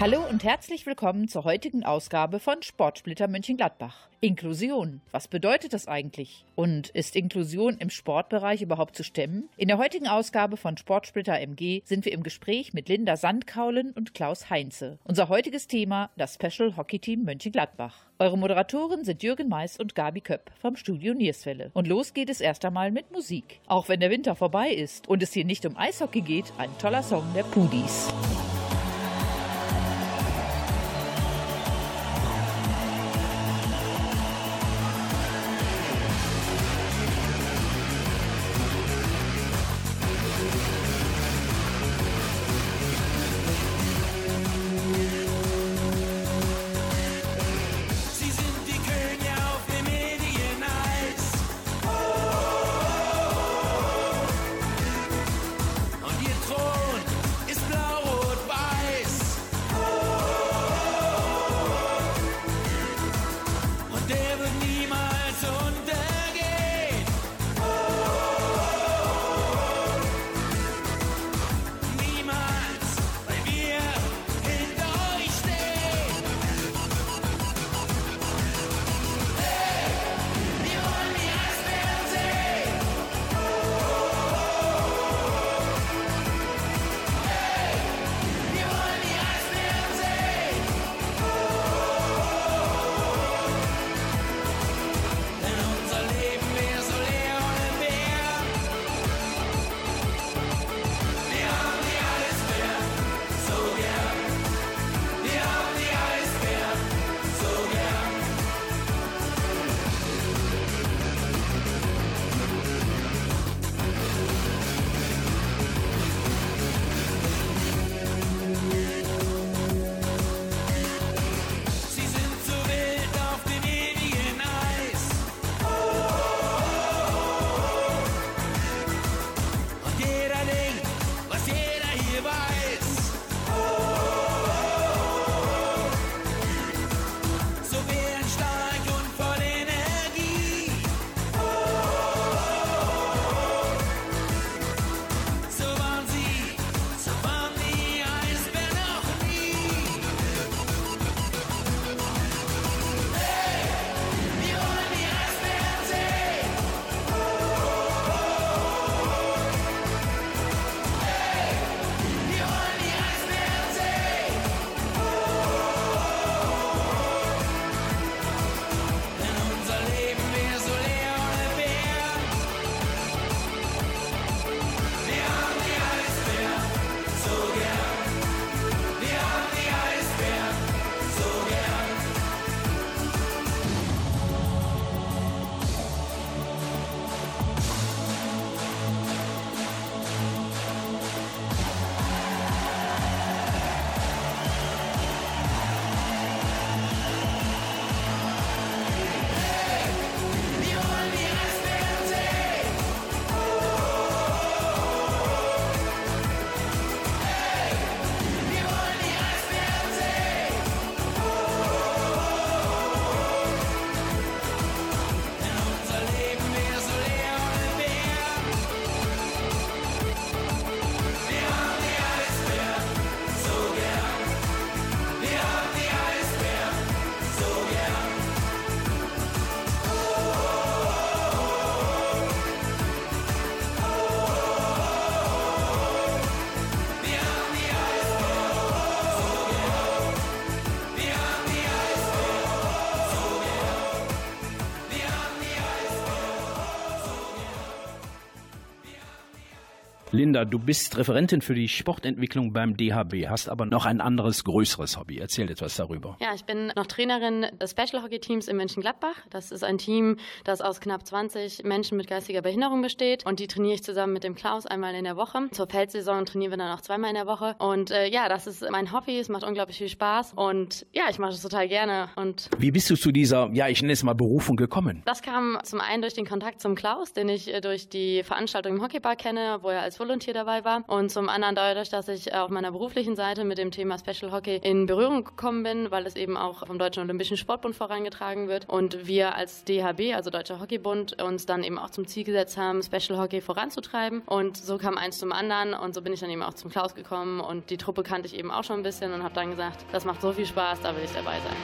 Hallo und herzlich willkommen zur heutigen Ausgabe von Sportsplitter Mönchengladbach. Inklusion. Was bedeutet das eigentlich? Und ist Inklusion im Sportbereich überhaupt zu stemmen? In der heutigen Ausgabe von Sportsplitter MG sind wir im Gespräch mit Linda Sandkaulen und Klaus Heinze. Unser heutiges Thema das Special Hockey Team Mönchengladbach. Eure Moderatoren sind Jürgen Mais und Gabi Köpp vom Studio Nierswelle. Und los geht es erst einmal mit Musik. Auch wenn der Winter vorbei ist und es hier nicht um Eishockey geht, ein toller Song der Pudis. Linda, du bist Referentin für die Sportentwicklung beim DHB, hast aber noch ein anderes, größeres Hobby. Erzähl etwas darüber. Ja, ich bin noch Trainerin des Special Hockey Teams in Mönchengladbach. Das ist ein Team, das aus knapp 20 Menschen mit geistiger Behinderung besteht. Und die trainiere ich zusammen mit dem Klaus einmal in der Woche. Zur Feldsaison trainieren wir dann auch zweimal in der Woche. Und äh, ja, das ist mein Hobby. Es macht unglaublich viel Spaß. Und ja, ich mache das total gerne. Und Wie bist du zu dieser, ja, ich nenne es mal Berufung gekommen? das kam zum einen durch den Kontakt zum Klaus, den ich äh, durch die Veranstaltung im Hockeypark kenne, wo er als Volunteer dabei war. Und zum anderen dadurch, dass ich auf meiner beruflichen Seite mit dem Thema Special Hockey in Berührung gekommen bin, weil es eben auch vom Deutschen Olympischen Sportbund vorangetragen wird und wir als DHB, also Deutscher Hockeybund, uns dann eben auch zum Ziel gesetzt haben, Special Hockey voranzutreiben. Und so kam eins zum anderen und so bin ich dann eben auch zum Klaus gekommen und die Truppe kannte ich eben auch schon ein bisschen und habe dann gesagt, das macht so viel Spaß, da will ich dabei sein.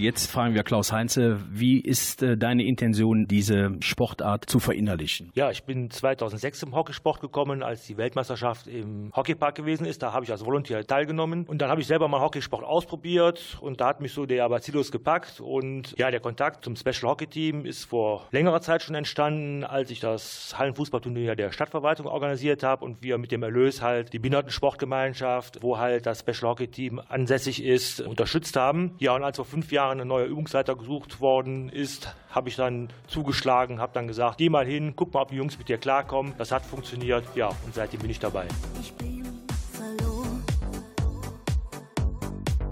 Jetzt fragen wir Klaus Heinze, wie ist äh, deine Intention, diese Sportart zu verinnerlichen? Ja, ich bin 2006 im Hockeysport gekommen, als die Weltmeisterschaft im Hockeypark gewesen ist. Da habe ich als Volontär teilgenommen und dann habe ich selber mal Hockeysport ausprobiert und da hat mich so der Bacillus gepackt und ja, der Kontakt zum Special Hockey Team ist vor längerer Zeit schon entstanden, als ich das Hallenfußballturnier der Stadtverwaltung organisiert habe und wir mit dem Erlös halt die Behindertensportgemeinschaft, wo halt das Special Hockey Team ansässig ist, unterstützt haben. Ja, und als vor fünf Jahren ein neuer Übungsleiter gesucht worden ist, habe ich dann zugeschlagen, habe dann gesagt, geh mal hin, guck mal, ob die Jungs mit dir klarkommen. Das hat funktioniert, ja, und seitdem bin ich dabei. Ich bin verloren.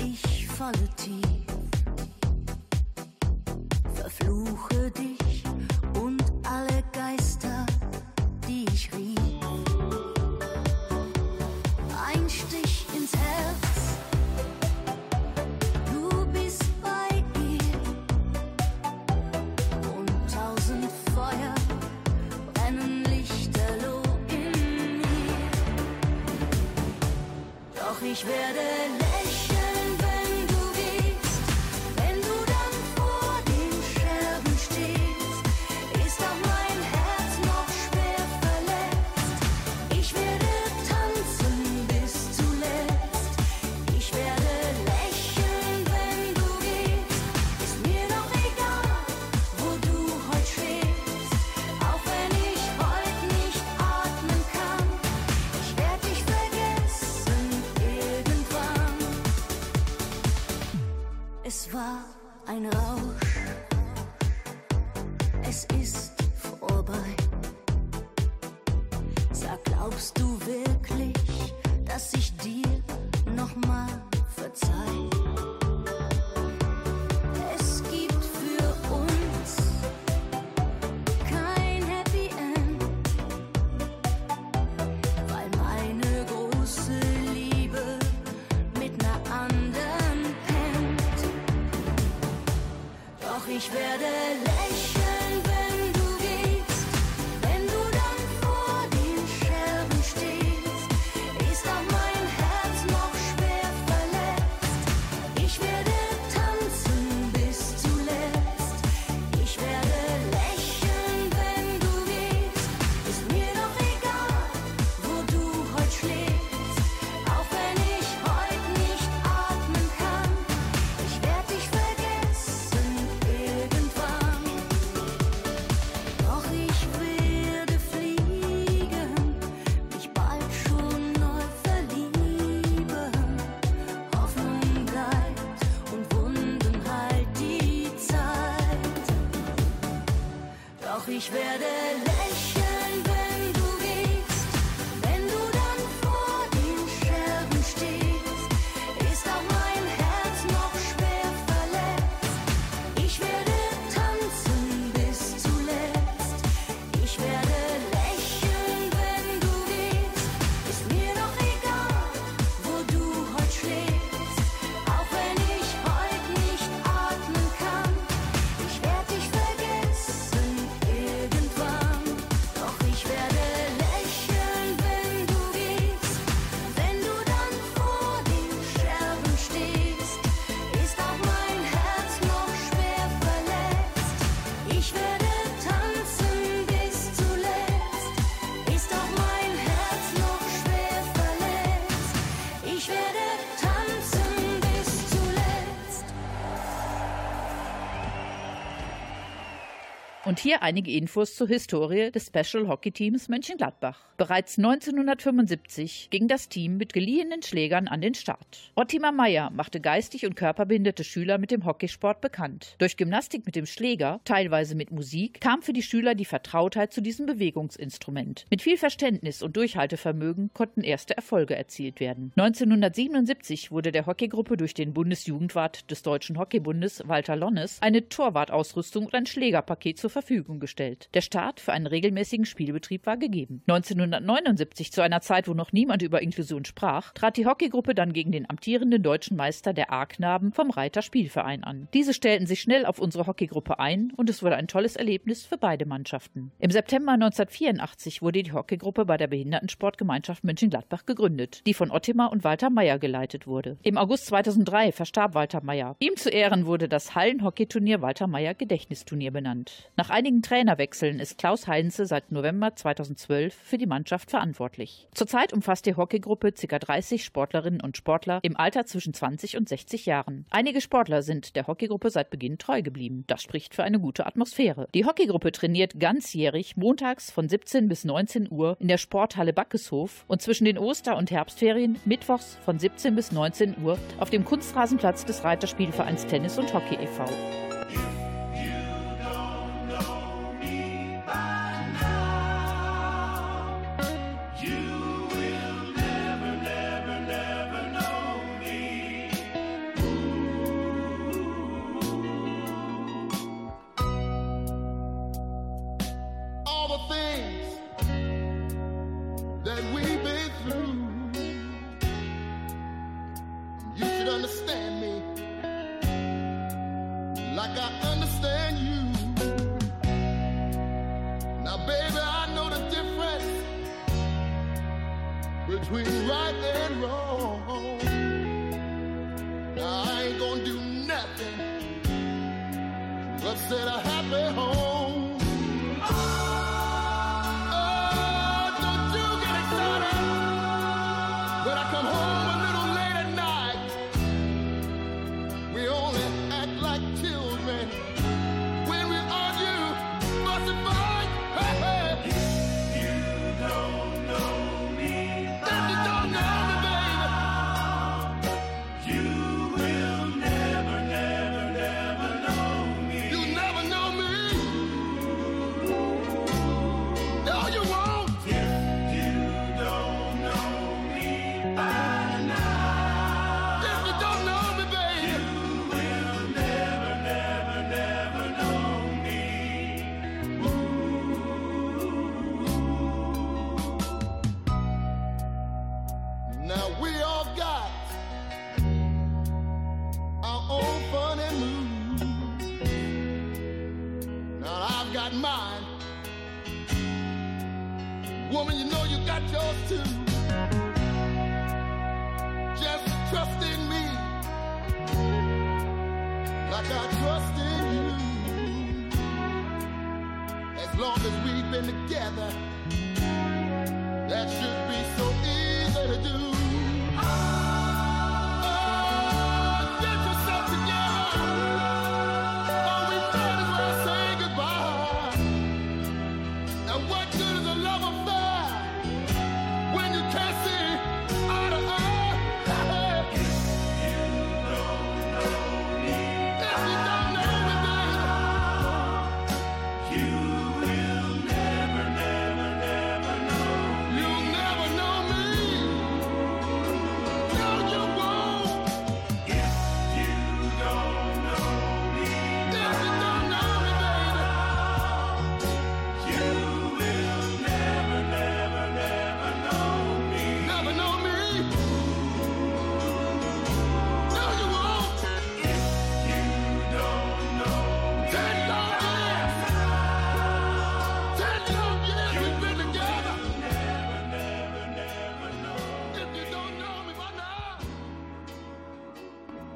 Ich falle tief. Verfluche Ich werde lächeln, Und hier einige Infos zur Historie des Special Hockey Teams Mönchengladbach. Bereits 1975 ging das Team mit geliehenen Schlägern an den Start. Ottimer Meyer machte geistig und körperbehinderte Schüler mit dem Hockeysport bekannt. Durch Gymnastik mit dem Schläger, teilweise mit Musik, kam für die Schüler die Vertrautheit zu diesem Bewegungsinstrument. Mit viel Verständnis und Durchhaltevermögen konnten erste Erfolge erzielt werden. 1977 wurde der Hockeygruppe durch den Bundesjugendwart des Deutschen Hockeybundes Walter Lonnes eine Torwartausrüstung und ein Schlägerpaket zur Verfügung gestellt. Der Start für einen regelmäßigen Spielbetrieb war gegeben. 1979, zu einer Zeit, wo noch niemand über Inklusion sprach, trat die Hockeygruppe dann gegen den amtierenden deutschen Meister der A-Knaben vom Reiter Spielverein an. Diese stellten sich schnell auf unsere Hockeygruppe ein und es wurde ein tolles Erlebnis für beide Mannschaften. Im September 1984 wurde die Hockeygruppe bei der Behindertensportgemeinschaft Mönchengladbach gegründet, die von Ottimar und Walter Meyer geleitet wurde. Im August 2003 verstarb Walter Meyer. Ihm zu Ehren wurde das Hallenhockeyturnier Walter Meyer Gedächtnisturnier benannt. Nach einigen Trainerwechseln ist Klaus Heinze seit November 2012 für die Mannschaft verantwortlich. Zurzeit umfasst die Hockeygruppe ca. 30 Sportlerinnen und Sportler im Alter zwischen 20 und 60 Jahren. Einige Sportler sind der Hockeygruppe seit Beginn treu geblieben. Das spricht für eine gute Atmosphäre. Die Hockeygruppe trainiert ganzjährig montags von 17 bis 19 Uhr in der Sporthalle Backeshof und zwischen den Oster- und Herbstferien mittwochs von 17 bis 19 Uhr auf dem Kunstrasenplatz des Reiterspielvereins Tennis und Hockey e.V.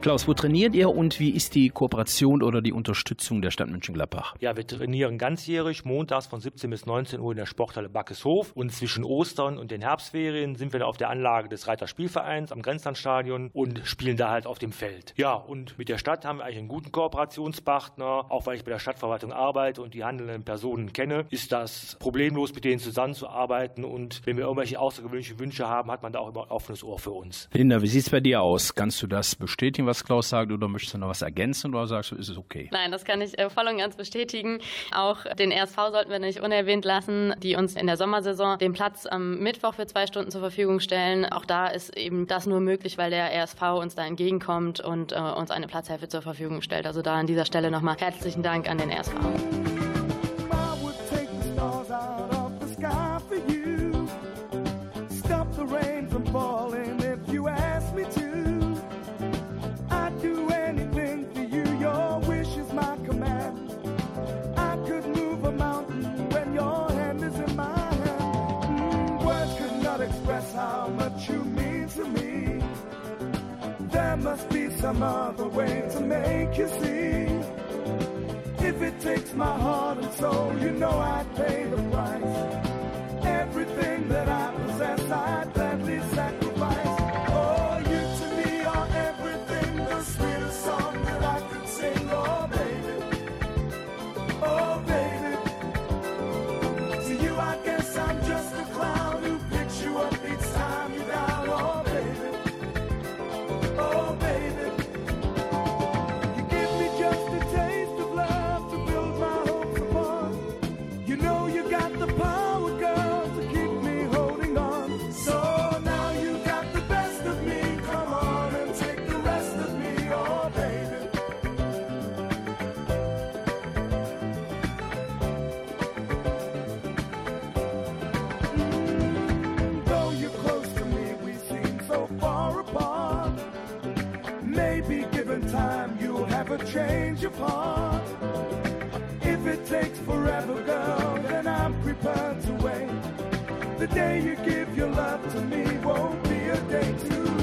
Klaus, wo trainiert ihr und wie ist die Kooperation oder die Unterstützung der Stadt Mönchengladbach? Ja, wir trainieren ganzjährig, montags von 17 bis 19 Uhr in der Sporthalle Backeshof. Und zwischen Ostern und den Herbstferien sind wir da auf der Anlage des Reiter Spielvereins am Grenzlandstadion und spielen da halt auf dem Feld. Ja, und mit der Stadt haben wir eigentlich einen guten Kooperationspartner. Auch weil ich bei der Stadtverwaltung arbeite und die handelnden Personen kenne, ist das problemlos, mit denen zusammenzuarbeiten. Und wenn wir irgendwelche außergewöhnlichen Wünsche haben, hat man da auch immer ein offenes Ohr für uns. Linda, wie sieht es bei dir aus? Kannst du das bestätigen, was Klaus sagt, oder möchtest du noch was ergänzen oder sagst du, ist es okay? Nein, das kann ich äh, voll und ganz bestätigen. Auch den RSV sollten wir nicht unerwähnt lassen, die uns in der Sommersaison den Platz am Mittwoch für zwei Stunden zur Verfügung stellen. Auch da ist eben das nur möglich, weil der RSV uns da entgegenkommt und äh, uns eine Platzhilfe zur Verfügung stellt. Also da an dieser Stelle nochmal herzlichen Dank an den RSV. There must be some other way to make you see. If it takes my heart and soul, you know I'd pay the price. Everything that I possess, I'd change of heart. If it takes forever, girl, then I'm prepared to wait. The day you give your love to me won't be a day too late.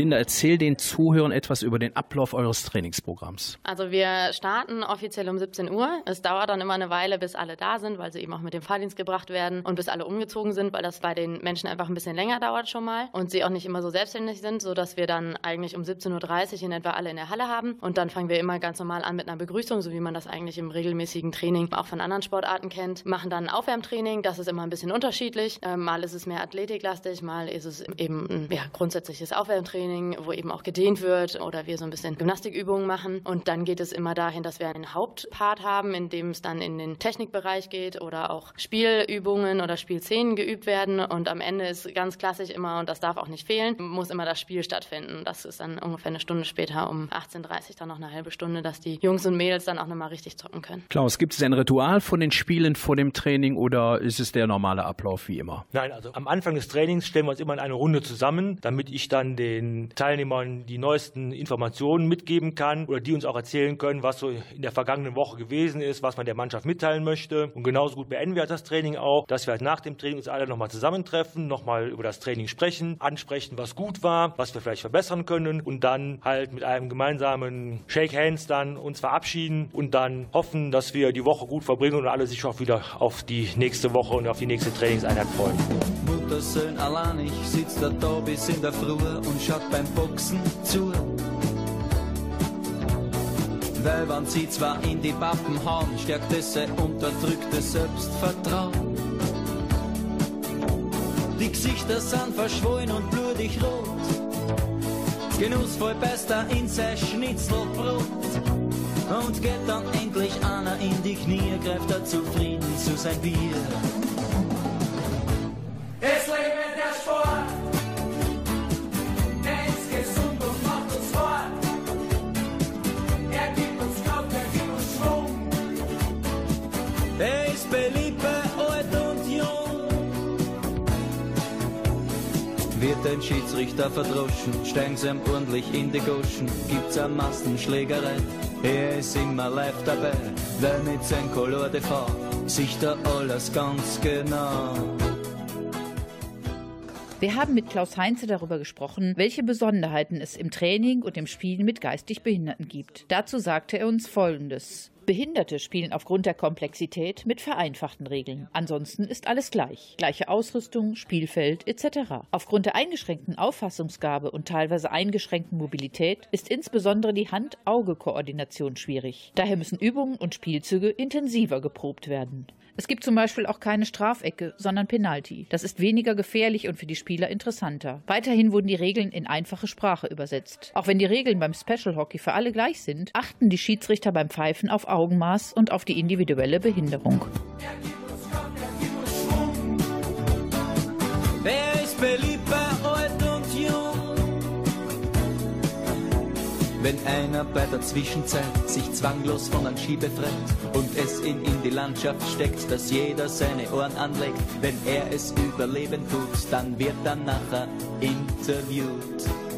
Linda, erzähl den Zuhörern etwas über den Ablauf eures Trainingsprogramms. Also wir starten offiziell um 17 Uhr. Es dauert dann immer eine Weile, bis alle da sind, weil sie eben auch mit dem Fahrdienst gebracht werden und bis alle umgezogen sind, weil das bei den Menschen einfach ein bisschen länger dauert schon mal und sie auch nicht immer so selbstständig sind, sodass wir dann eigentlich um 17.30 Uhr in etwa alle in der Halle haben. Und dann fangen wir immer ganz normal an mit einer Begrüßung, so wie man das eigentlich im regelmäßigen Training auch von anderen Sportarten kennt. Machen dann ein Aufwärmtraining, das ist immer ein bisschen unterschiedlich. Ähm, mal ist es mehr athletiklastig, mal ist es eben ein ja, grundsätzliches Aufwärmtraining, wo eben auch gedehnt wird oder wir so ein bisschen Gymnastikübungen machen. Und dann geht es immer dahin, dass wir einen Hauptpart haben, in dem es dann in den Technikbereich geht oder auch Spielübungen oder Spielszenen geübt werden. Und am Ende ist ganz klassisch immer, und das darf auch nicht fehlen, muss immer das Spiel stattfinden. Das ist dann ungefähr eine Stunde später um 18.30 Uhr, dann noch eine halbe Stunde, dass die Jungs und Mädels dann auch nochmal richtig zocken können. Klaus, gibt es ein Ritual von den Spielen vor dem Training oder ist es der normale Ablauf wie immer? Nein, also am Anfang des Trainings stellen wir uns immer in eine Runde zusammen, damit ich dann den Teilnehmern die neuesten Informationen mitgeben kann oder die uns auch erzählen können, was so in der vergangenen Woche gewesen ist, was man der Mannschaft mitteilen möchte. Und genauso gut beenden wir das Training auch, dass wir halt nach dem Training uns alle nochmal zusammentreffen, nochmal über das Training sprechen, ansprechen, was gut war, was wir vielleicht verbessern können und dann halt mit einem gemeinsamen Shake Hands dann uns verabschieden und dann hoffen, dass wir die Woche gut verbringen und alle sich auch wieder auf die nächste Woche und auf die nächste Trainingseinheit freuen. Muttersöhn allein, ich sitz da da bis in der Früh und schaut beim Boxen zu. Weil wenn sie zwar in die Pappen hauen, stärkt es sein unterdrücktes Selbstvertrauen. Die Gesichter sind verschwollen und blutig rot. Genussvoll beißt er in sein Schnitzelbrot. Und geht dann endlich einer in die Knie, greift er zufrieden zu sein Bier. Ein Schiedsrichter verdroschen, steigen sie ihm ordentlich in die Goschen, gibt's eine Massenschlägerei. Er ist immer live dabei, weil mit seinem Color Fond sieht er alles ganz genau. Wir haben mit Klaus Heinze darüber gesprochen, welche Besonderheiten es im Training und im Spielen mit geistig Behinderten gibt. Dazu sagte er uns Folgendes. Behinderte spielen aufgrund der Komplexität mit vereinfachten Regeln. Ansonsten ist alles gleich. Gleiche Ausrüstung, Spielfeld etc. Aufgrund der eingeschränkten Auffassungsgabe und teilweise eingeschränkten Mobilität ist insbesondere die Hand-Auge-Koordination schwierig. Daher müssen Übungen und Spielzüge intensiver geprobt werden. Es gibt zum Beispiel auch keine Strafecke, sondern Penalty. Das ist weniger gefährlich und für die Spieler interessanter. Weiterhin wurden die Regeln in einfache Sprache übersetzt. Auch wenn die Regeln beim Special Hockey für alle gleich sind, achten die Schiedsrichter beim Pfeifen auf Augenmaß und auf die individuelle Behinderung. Wenn einer bei der Zwischenzeit sich zwanglos von einem Ski befreit und es ihn in die Landschaft steckt, dass jeder seine Ohren anlegt, wenn er es überleben tut, dann wird er nachher interviewt.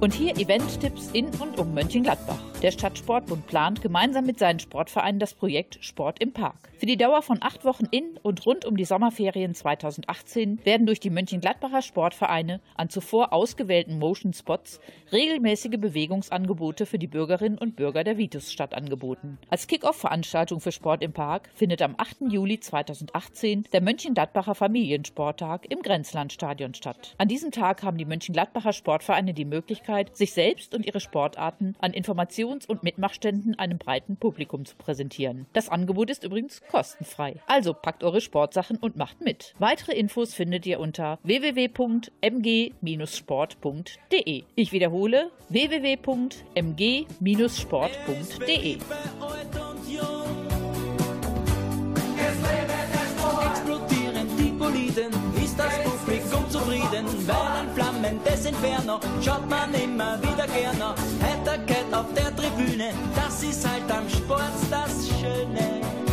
Und hier Event-Tipps in und um Mönchengladbach. Der Stadtsportbund plant gemeinsam mit seinen Sportvereinen das Projekt Sport im Park. Für die Dauer von acht Wochen in und rund um die Sommerferien 2018 werden durch die Mönchengladbacher Sportvereine an zuvor ausgewählten Motion Spots regelmäßige Bewegungsangebote für die Bürgerinnen und Bürger der Vitusstadt angeboten. Als Kick-Off-Veranstaltung für Sport im Park findet am 8. Juli 2018 der Mönchengladbacher Familiensporttag im Grenzlandstadion statt. An diesem Tag haben die Mönchengladbacher Sportvereine die Möglichkeit, sich selbst und ihre Sportarten an Informations- und Mitmachständen einem breiten Publikum zu präsentieren. Das Angebot ist übrigens kostenfrei. Also packt eure Sportsachen und macht mit. Weitere Infos findet ihr unter www.mg-sport.de. Ich wiederhole www.mg-sport.de. Explodieren die Boliden, ist das Publikum zufrieden, weil ein flammendes Inferno schaut man immer wieder gerne. Heiterkeit auf der Tribüne, das ist halt am Sport das Schöne.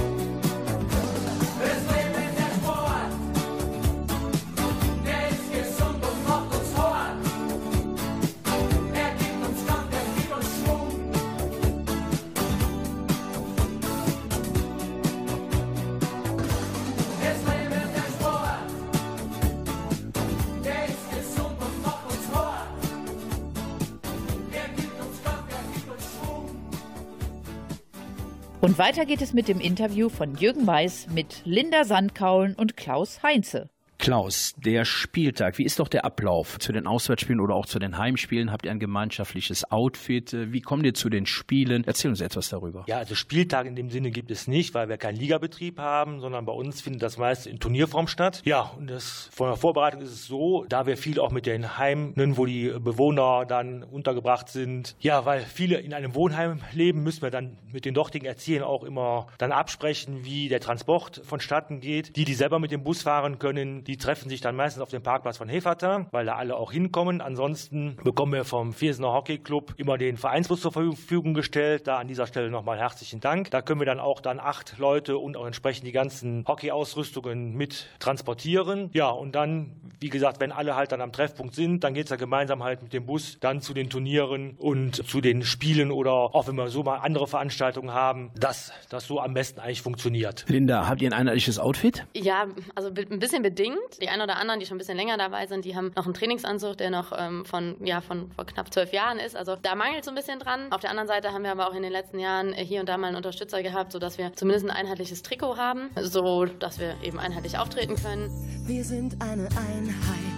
Und weiter geht es mit dem Interview von Jürgen Weiß mit Linda Sandkaulen und Klaus Heinze. Klaus, der Spieltag, wie ist doch der Ablauf zu den Auswärtsspielen oder auch zu den Heimspielen? Habt ihr ein gemeinschaftliches Outfit? Wie kommt ihr zu den Spielen? Erzähl uns etwas darüber. Ja, also Spieltag in dem Sinne gibt es nicht, weil wir keinen Ligabetrieb haben, sondern bei uns findet das meist in Turnierform statt. Ja, und das von der Vorbereitung ist es so, da wir viel auch mit den Heimen, wo die Bewohner dann untergebracht sind. Ja, weil viele in einem Wohnheim leben, müssen wir dann mit den dortigen Erziehern auch immer dann absprechen, wie der Transport vonstatten geht. Die, die selber mit dem Bus fahren können, die treffen sich dann meistens auf dem Parkplatz von Hefata, weil da alle auch hinkommen. Ansonsten bekommen wir vom Viersener Hockey Club immer den Vereinsbus zur Verfügung gestellt. Da an dieser Stelle nochmal herzlichen Dank. Da können wir dann auch dann acht Leute und auch entsprechend die ganzen Hockey-Ausrüstungen mit transportieren. Ja, und dann, wie gesagt, wenn alle halt dann am Treffpunkt sind, dann geht es ja gemeinsam halt mit dem Bus dann zu den Turnieren und zu den Spielen oder auch wenn wir so mal andere Veranstaltungen haben, dass das so am besten eigentlich funktioniert. Linda, habt ihr ein einheitliches Outfit? Ja, also ein bisschen bedingt. Die einen oder anderen, die schon ein bisschen länger dabei sind, die haben noch einen Trainingsanzug, der noch ähm, von, ja, von vor knapp zwölf Jahren ist. Also da mangelt so ein bisschen dran. Auf der anderen Seite haben wir aber auch in den letzten Jahren äh, hier und da mal einen Unterstützer gehabt, sodass wir zumindest ein einheitliches Trikot haben, so dass wir eben einheitlich auftreten können. Wir sind eine Einheit.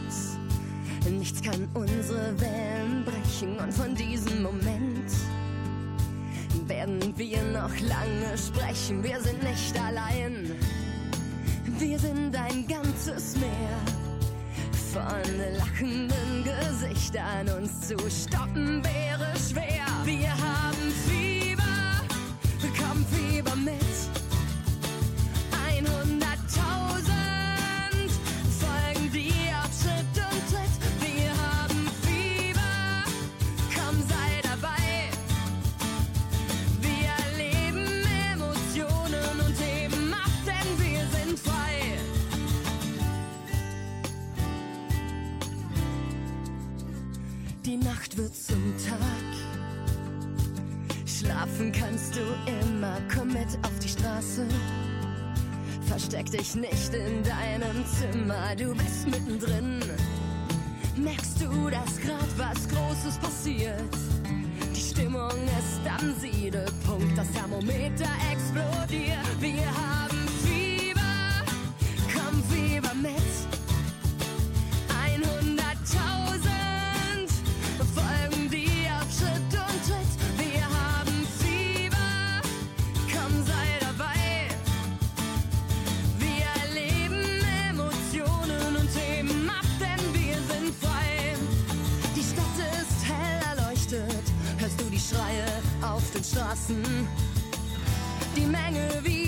Nichts kann unsere Wellen brechen und von diesem Moment werden wir noch lange sprechen. Wir sind nicht allein. Wir sind ein ganzes Meer von lachenden Gesichtern. Uns zu stoppen wäre schwer. Wir haben Fieber, komm Fieber mit. 100.000 wird zum Tag. Schlafen kannst du immer, komm mit auf die Straße. Versteck dich nicht in deinem Zimmer, du bist mittendrin. Merkst du, dass grad was Großes passiert? Die Stimmung ist am Siedepunkt, das Thermometer explodiert. Straßen? Die Menge, wie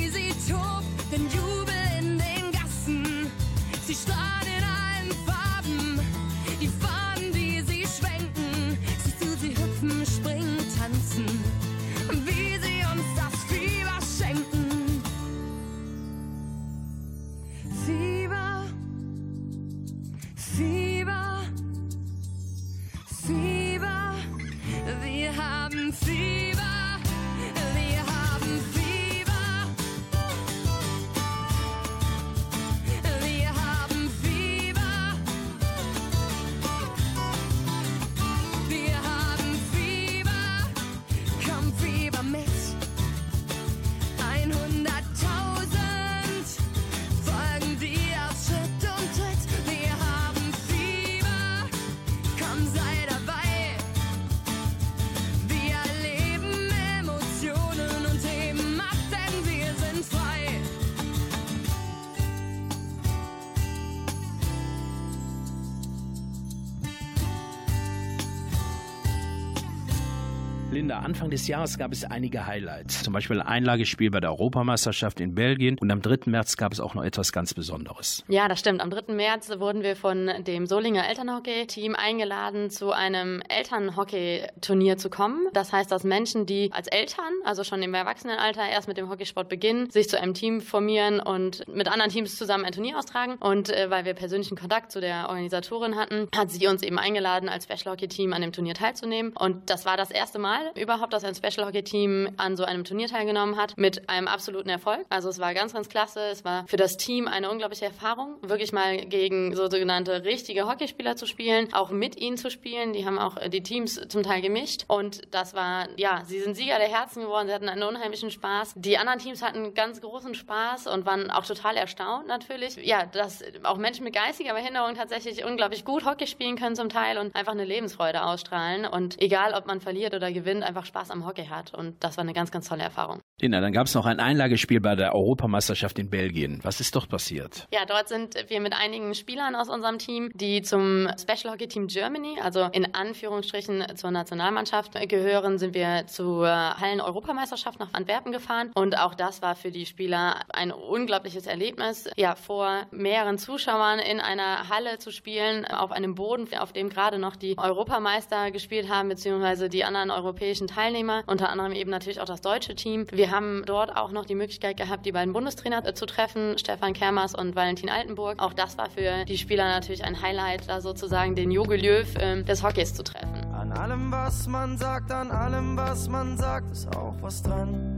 Linda, Anfang des Jahres gab es einige Highlights. Zum Beispiel ein Einlagespiel bei der Europameisterschaft in Belgien. Und am 3. März gab es auch noch etwas ganz Besonderes. Ja, das stimmt. Am 3. März wurden wir von dem Solinger Elternhockey-Team eingeladen, zu einem Elternhockey-Turnier zu kommen. Das heißt, dass Menschen, die als Eltern, also schon im Erwachsenenalter, erst mit dem Hockeysport beginnen, sich zu einem Team formieren und mit anderen Teams zusammen ein Turnier austragen. Und äh, weil wir persönlichen Kontakt zu der Organisatorin hatten, hat sie uns eben eingeladen, als Special Hockey-Team an dem Turnier teilzunehmen. Und das war das erste Mal, Mal überhaupt, dass ein Special Hockey Team an so einem Turnier teilgenommen hat, mit einem absoluten Erfolg. Also es war ganz, ganz klasse. Es war für das Team eine unglaubliche Erfahrung, wirklich mal gegen so sogenannte richtige Hockeyspieler zu spielen, auch mit ihnen zu spielen. Die haben auch die Teams zum Teil gemischt und das war, ja, sie sind Sieger der Herzen geworden. Sie hatten einen unheimlichen Spaß. Die anderen Teams hatten ganz großen Spaß und waren auch total erstaunt natürlich. Ja, dass auch Menschen mit geistiger Behinderung tatsächlich unglaublich gut Hockey spielen können zum Teil und einfach eine Lebensfreude ausstrahlen und egal, ob man verliert oder gewinnt, einfach Spaß am Hockey hat und das war eine ganz, ganz tolle Erfahrung. Lina, dann gab es noch ein Einlagespiel bei der Europameisterschaft in Belgien. Was ist dort passiert? Ja, dort sind wir mit einigen Spielern aus unserem Team, die zum Special Hockey Team Germany, also in Anführungsstrichen zur Nationalmannschaft gehören, sind wir zur Hallen-Europameisterschaft nach Antwerpen gefahren. Und auch das war für die Spieler ein unglaubliches Erlebnis, ja, vor mehreren Zuschauern in einer Halle zu spielen, auf einem Boden, auf dem gerade noch die Europameister gespielt haben, beziehungsweise die anderen europäischen Teilnehmer, unter anderem eben natürlich auch das deutsche Team. Wir haben dort auch noch die Möglichkeit gehabt, die beiden Bundestrainer äh, zu treffen, Stefan Kermers und Valentin Altenburg. Auch das war für die Spieler natürlich ein Highlight, da sozusagen den Jogi Löw ähm, des Hockeys zu treffen. An allem, was man sagt, an allem, was man sagt, ist auch was dran.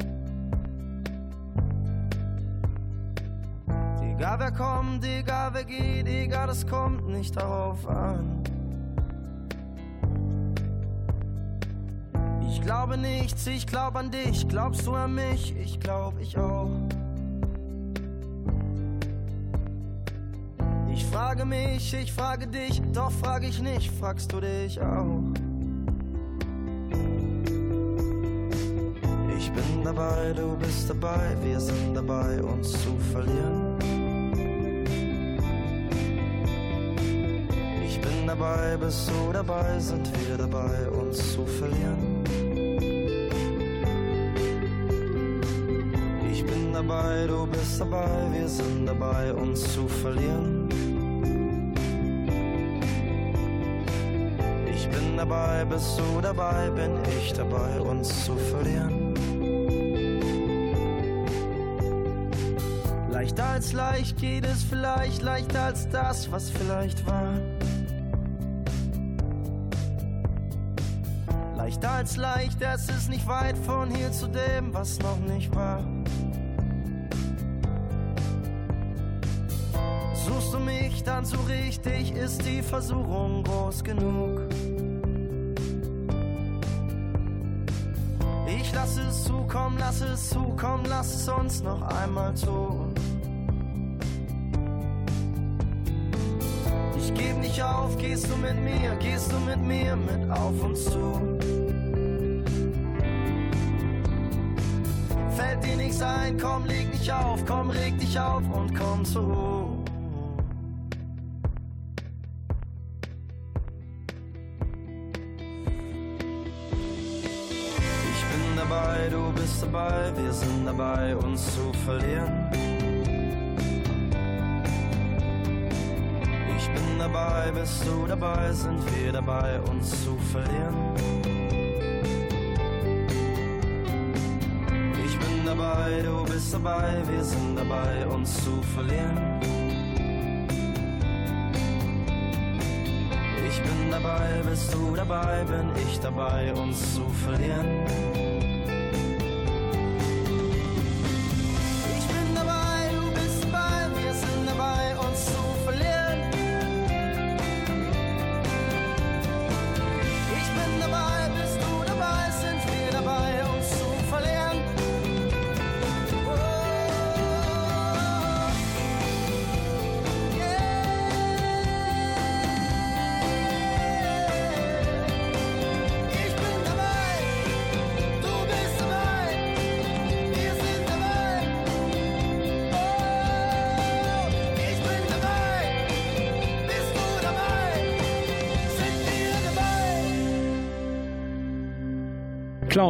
Egal wer kommt, egal wer geht, egal, es kommt nicht darauf an. Ich glaube nichts, ich glaub an dich, glaubst du an mich? Ich glaub ich auch. Ich frage mich, ich frage dich, doch frage ich nicht, fragst du dich auch? Ich bin dabei, du bist dabei, wir sind dabei, uns zu verlieren. Ich bin dabei, bist du dabei, sind wir dabei, uns zu verlieren. Dabei, du bist dabei, wir sind dabei, uns zu verlieren. Ich bin dabei, bist du dabei, bin ich dabei, uns zu verlieren. Leichter als leicht geht es vielleicht, leichter als das, was vielleicht war. Leichter als leicht, es ist nicht weit von hier zu dem, was noch nicht war. Mich dann so richtig, ist die Versuchung groß genug. Ich lass es zukommen, lass es zukommen, lass es uns noch einmal tun. Ich geb nicht auf, gehst du mit mir, gehst du mit mir mit auf uns zu. Fällt dir nichts ein, komm, leg nicht auf, komm, reg dich auf und komm zur Ruhe. Dabei, wir sind dabei, uns zu verlieren. Ich bin dabei, bist du dabei, sind wir dabei, uns zu verlieren. Ich bin dabei, du bist dabei, wir sind dabei, uns zu verlieren. Ich bin dabei, bist du dabei, bin ich dabei, uns zu verlieren.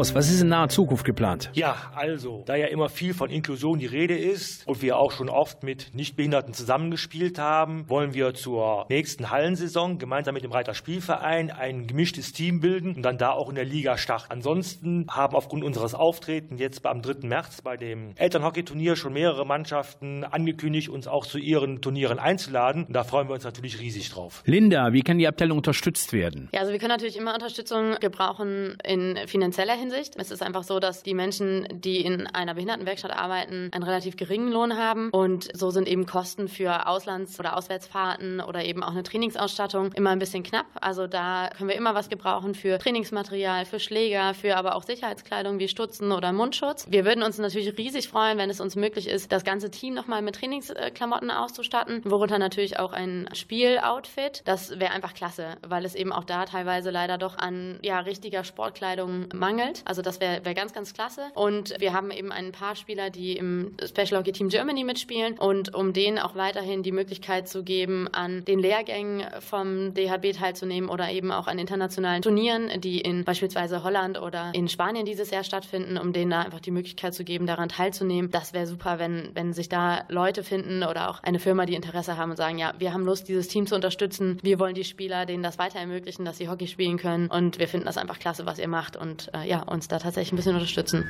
Klaus, was ist in naher Zukunft geplant? Ja, also, da ja immer viel von Inklusion die Rede ist und wir auch schon oft mit Nichtbehinderten zusammengespielt haben, wollen wir zur nächsten Hallensaison gemeinsam mit dem Reiter Spielverein ein gemischtes Team bilden und dann da auch in der Liga starten. Ansonsten haben aufgrund unseres Auftretens jetzt am 3. März bei dem Elternhockey-Turnier schon mehrere Mannschaften angekündigt, uns auch zu ihren Turnieren einzuladen. Und da freuen wir uns natürlich riesig drauf. Linda, wie kann die Abteilung unterstützt werden? Ja, also wir können natürlich immer Unterstützung gebrauchen in finanzieller materieller Hinsicht. Es ist einfach so, dass die Menschen, die in einer Behindertenwerkstatt arbeiten, einen relativ geringen Lohn haben und so sind eben Kosten für Auslands- oder Auswärtsfahrten oder eben auch eine Trainingsausstattung immer ein bisschen knapp. Also da können wir immer was gebrauchen für Trainingsmaterial, für Schläger, für aber auch Sicherheitskleidung wie Stutzen oder Mundschutz. Wir würden uns natürlich riesig freuen, wenn es uns möglich ist, das ganze Team nochmal mit Trainingsklamotten auszustatten, worunter natürlich auch ein Spieloutfit. Das wäre einfach klasse, weil es eben auch da teilweise leider doch an ja, richtiger Sportkleidung mangelt. Also das wäre wär ganz, ganz klasse. Und wir haben eben ein paar Spieler, die im Special Hockey Team Germany mitspielen und um denen auch weiterhin die Möglichkeit zu geben, an den Lehrgängen vom DHB teilzunehmen oder eben auch an internationalen Turnieren, die in beispielsweise Holland oder in Spanien dieses Jahr stattfinden, um denen da einfach die Möglichkeit zu geben, daran teilzunehmen. Das wäre super, wenn, wenn sich da Leute finden oder auch eine Firma, die Interesse haben und sagen, ja, wir haben Lust, dieses Team zu unterstützen. Wir wollen die Spieler, denen das weiter ermöglichen, dass sie Hockey spielen können. Und wir finden das einfach klasse, was ihr macht und äh, ja, uns da tatsächlich ein bisschen unterstützen.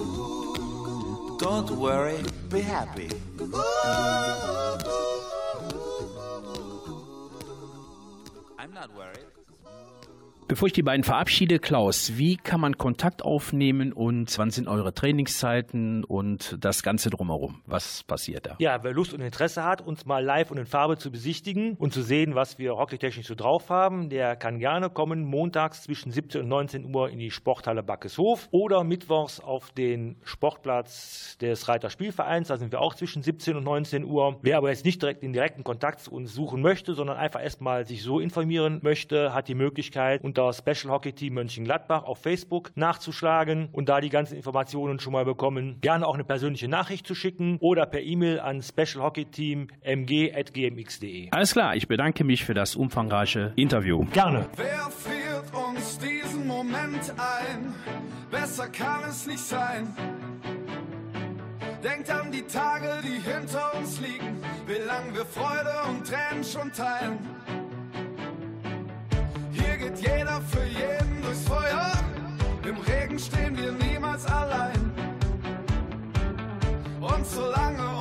Don't worry, be happy. I'm not worried. Bevor ich die beiden verabschiede, Klaus, wie kann man Kontakt aufnehmen und wann sind eure Trainingszeiten und das Ganze drumherum? Was passiert da? Ja, wer Lust und Interesse hat, uns mal live und in Farbe zu besichtigen und zu sehen, was wir hockeytechnisch so drauf haben, der kann gerne kommen montags zwischen 17 und 19 Uhr in die Sporthalle Backeshof oder mittwochs auf den Sportplatz des Reiter Spielvereins. Da sind wir auch zwischen 17 und 19 Uhr. Wer aber jetzt nicht direkt den direkten Kontakt zu uns suchen möchte, sondern einfach erstmal sich so informieren möchte, hat die Möglichkeit, unter Special Hockey Team Mönchengladbach auf Facebook nachzuschlagen und da die ganzen Informationen schon mal bekommen. Gerne auch eine persönliche Nachricht zu schicken oder per E-Mail an specialhockeyteam.mg.gmx.de. Alles klar, ich bedanke mich für das umfangreiche Interview. Gerne. Wer führt uns diesen Moment ein? Besser kann es nicht sein. Denkt an die Tage, die hinter uns liegen, wie lang wir Freude und Tränen schon teilen. Geht jeder für jeden durchs Feuer. Im Regen stehen wir niemals allein. Und solange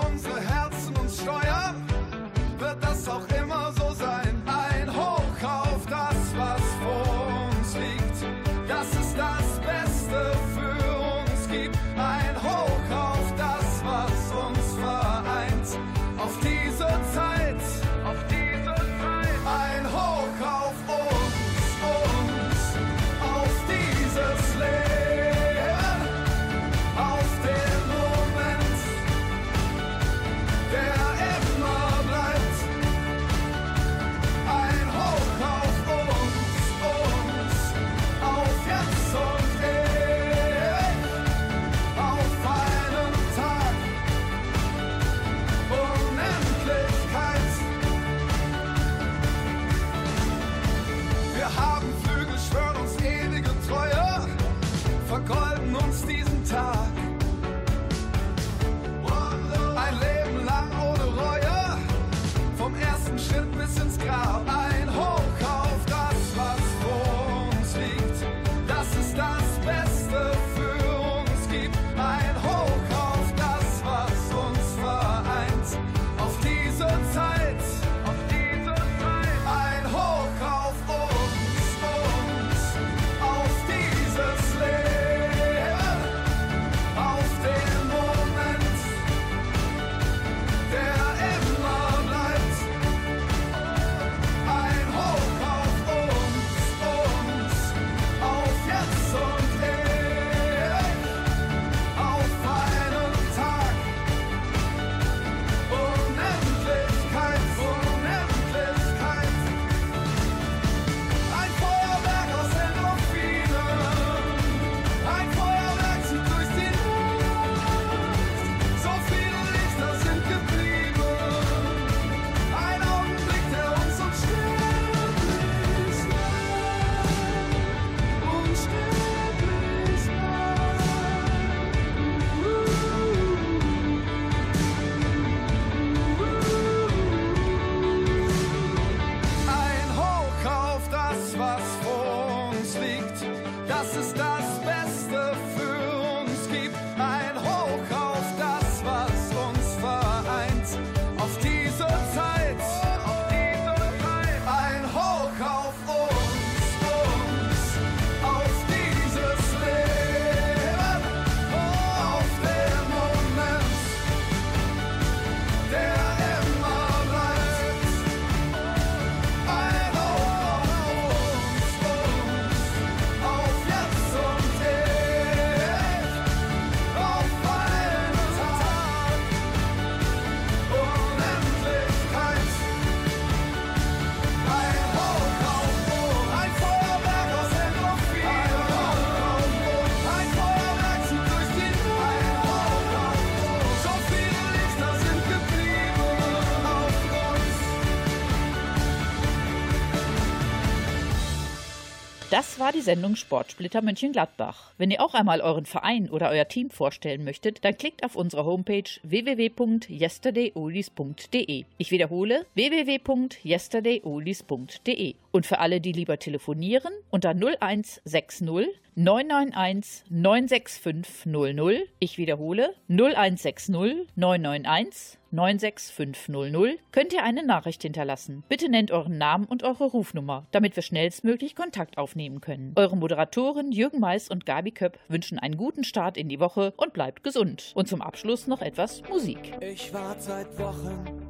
Das war die Sendung Sportsplitter Mönchengladbach. Wenn ihr auch einmal euren Verein oder euer Team vorstellen möchtet, dann klickt auf unsere Homepage www.yesterdayolis.de. Ich wiederhole www.yesterdayolis.de. Und für alle, die lieber telefonieren, unter 0160 991 965 00. Ich wiederhole 0160 991 96500 könnt ihr eine Nachricht hinterlassen. Bitte nennt euren Namen und eure Rufnummer, damit wir schnellstmöglich Kontakt aufnehmen können. Eure Moderatoren Jürgen Mais und Gabi Köpp wünschen einen guten Start in die Woche und bleibt gesund. Und zum Abschluss noch etwas Musik. Ich warte seit Wochen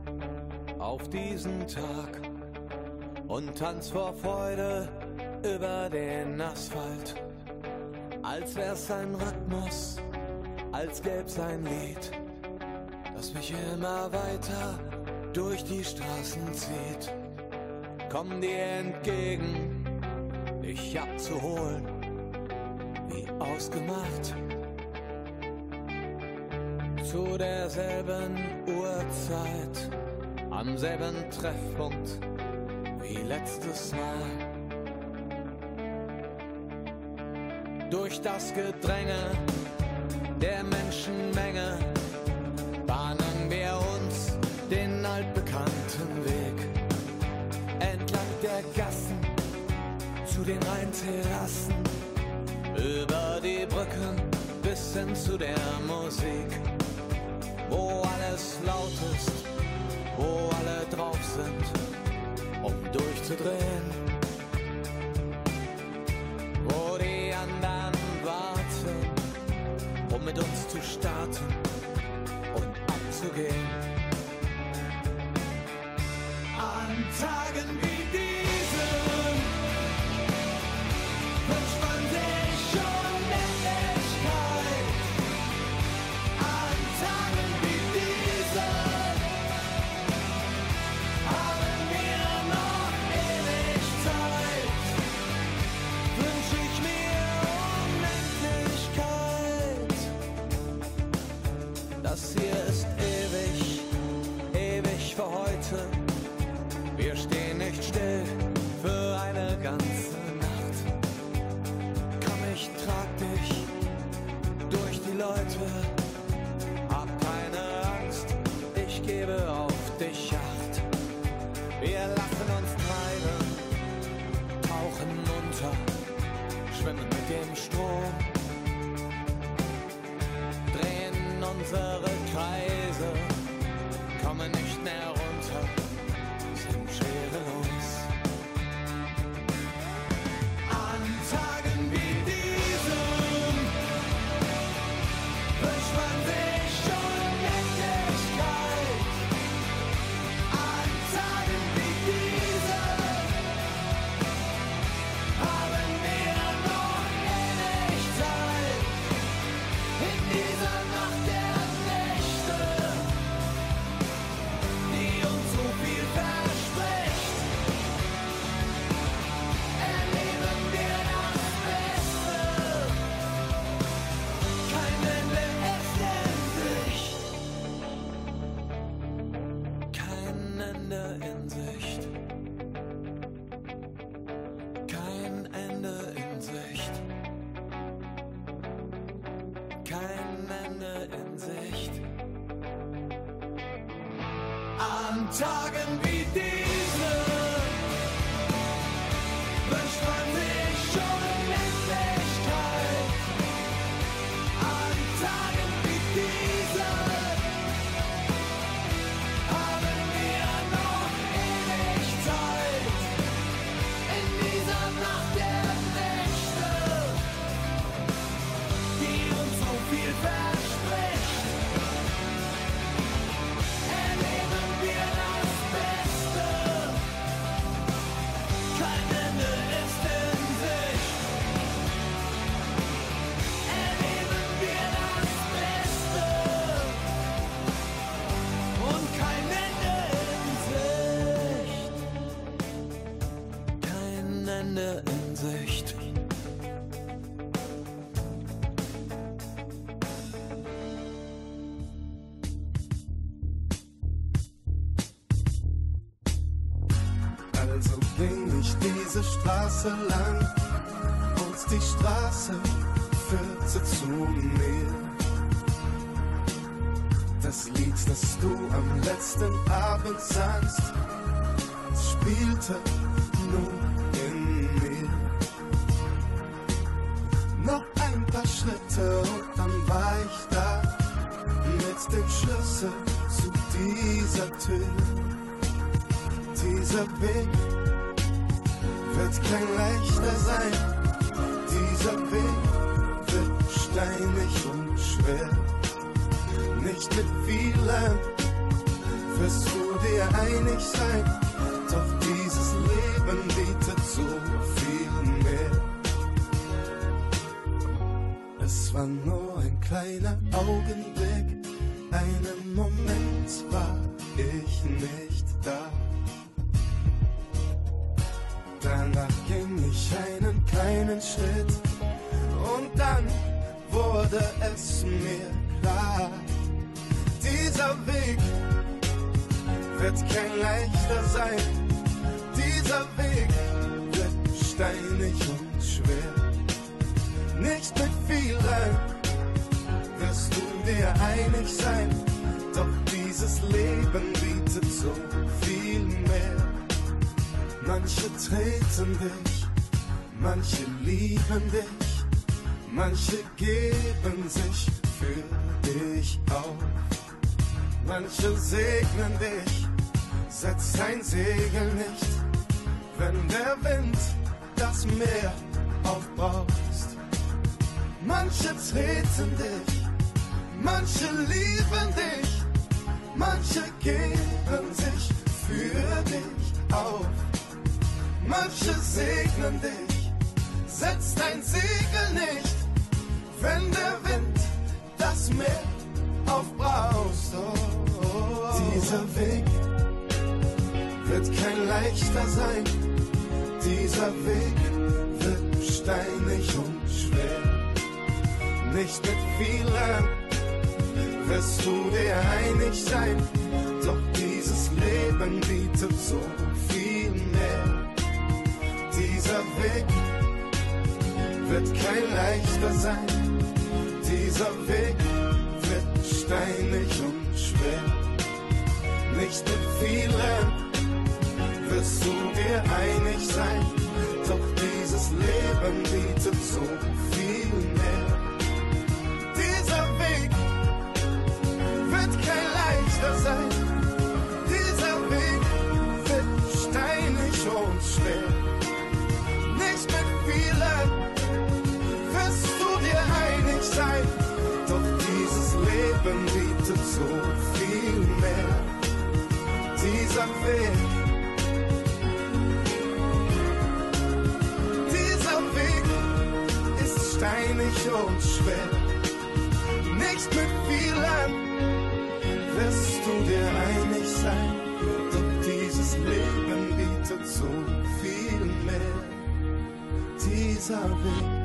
auf diesen Tag und tanz vor Freude über den Asphalt. Als wär's ein Rhythmus, als gäb's ein Lied, das mich immer weiter durch die Straßen zieht. Komm dir entgegen, dich abzuholen, wie ausgemacht. Zu derselben Uhrzeit, am selben Treffpunkt wie letztes Mal. Durch das Gedränge der Menschenmenge bahnen wir uns den altbekannten Weg. Entlang der Gassen zu den Rheinterrassen, über die Brücken bis hin zu der Musik, wo alles laut ist, wo alle drauf sind, um durchzudrehen. Mit uns zu starten und abzugehen. An Tagen wie diesen Straße lang und die Straße führte zu mir. Das Lied, das du am letzten Abend sangst, spielte nur in mir. Noch ein paar Schritte und dann war ich da mit dem Schlüssel zu dieser Tür. Dieser Weg sein. Dieser Weg wird steinig und schwer. Nicht mit vielen wirst du dir einig sein. Doch dieses Leben bietet so viel mehr. Es war nur ein kleiner Augenblick, einen Moment war ich nicht da. Danach ich einen kleinen Schritt und dann wurde es mir klar. Dieser Weg wird kein leichter sein. Dieser Weg wird steinig und schwer. Nicht mit vielen wirst du dir einig sein. Doch dieses Leben bietet so viel mehr. Manche treten dich, manche lieben dich, manche geben sich für dich auf. Manche segnen dich, setz dein Segel nicht, wenn der Wind das Meer aufbraust. Manche treten dich, manche lieben dich, manche geben sich für dich auf. Manche segnen dich, setz dein Segel nicht, wenn der Wind das Meer aufbraust. Oh, oh. Dieser Weg wird kein leichter sein, dieser Weg wird steinig und schwer. Nicht mit vielen wirst du dir einig sein, doch dieses Leben bietet so viel mehr. Dieser Weg wird kein leichter sein. Dieser Weg wird steinig und schwer. Nicht mit vielen wirst du dir einig sein. Doch dieses Leben bietet so viel mehr. Dieser Weg wird kein leichter sein. Sein. Doch dieses Leben bietet so viel mehr. Dieser Weg, dieser Weg ist steinig und schwer. Nicht mit vielen wirst du dir einig sein. Doch dieses Leben bietet so viel mehr. Dieser Weg.